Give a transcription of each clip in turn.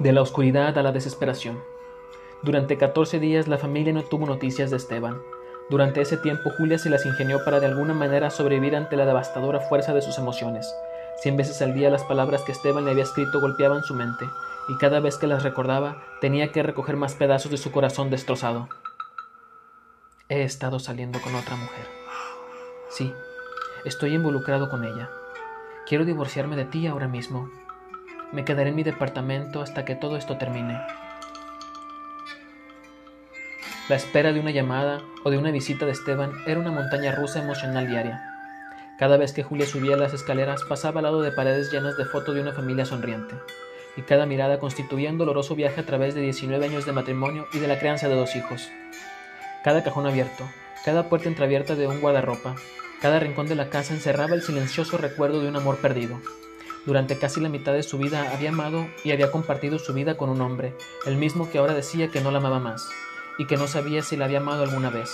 De la oscuridad a la desesperación. Durante 14 días la familia no tuvo noticias de Esteban. Durante ese tiempo Julia se las ingenió para de alguna manera sobrevivir ante la devastadora fuerza de sus emociones. Cien veces al día las palabras que Esteban le había escrito golpeaban su mente, y cada vez que las recordaba tenía que recoger más pedazos de su corazón destrozado. He estado saliendo con otra mujer. Sí, estoy involucrado con ella. Quiero divorciarme de ti ahora mismo. Me quedaré en mi departamento hasta que todo esto termine. La espera de una llamada o de una visita de Esteban era una montaña rusa emocional diaria. Cada vez que Julia subía las escaleras pasaba al lado de paredes llenas de fotos de una familia sonriente, y cada mirada constituía un doloroso viaje a través de 19 años de matrimonio y de la crianza de dos hijos. Cada cajón abierto, cada puerta entreabierta de un guardarropa, cada rincón de la casa encerraba el silencioso recuerdo de un amor perdido, durante casi la mitad de su vida había amado y había compartido su vida con un hombre, el mismo que ahora decía que no la amaba más, y que no sabía si la había amado alguna vez.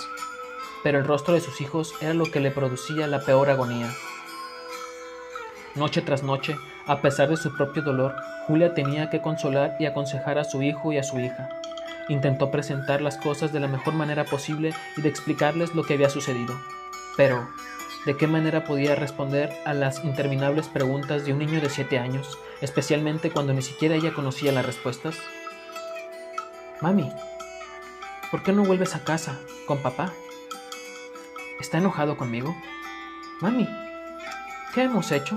Pero el rostro de sus hijos era lo que le producía la peor agonía. Noche tras noche, a pesar de su propio dolor, Julia tenía que consolar y aconsejar a su hijo y a su hija. Intentó presentar las cosas de la mejor manera posible y de explicarles lo que había sucedido. Pero, ¿De qué manera podía responder a las interminables preguntas de un niño de siete años, especialmente cuando ni siquiera ella conocía las respuestas? Mami, ¿por qué no vuelves a casa con papá? ¿Está enojado conmigo? Mami, ¿qué hemos hecho?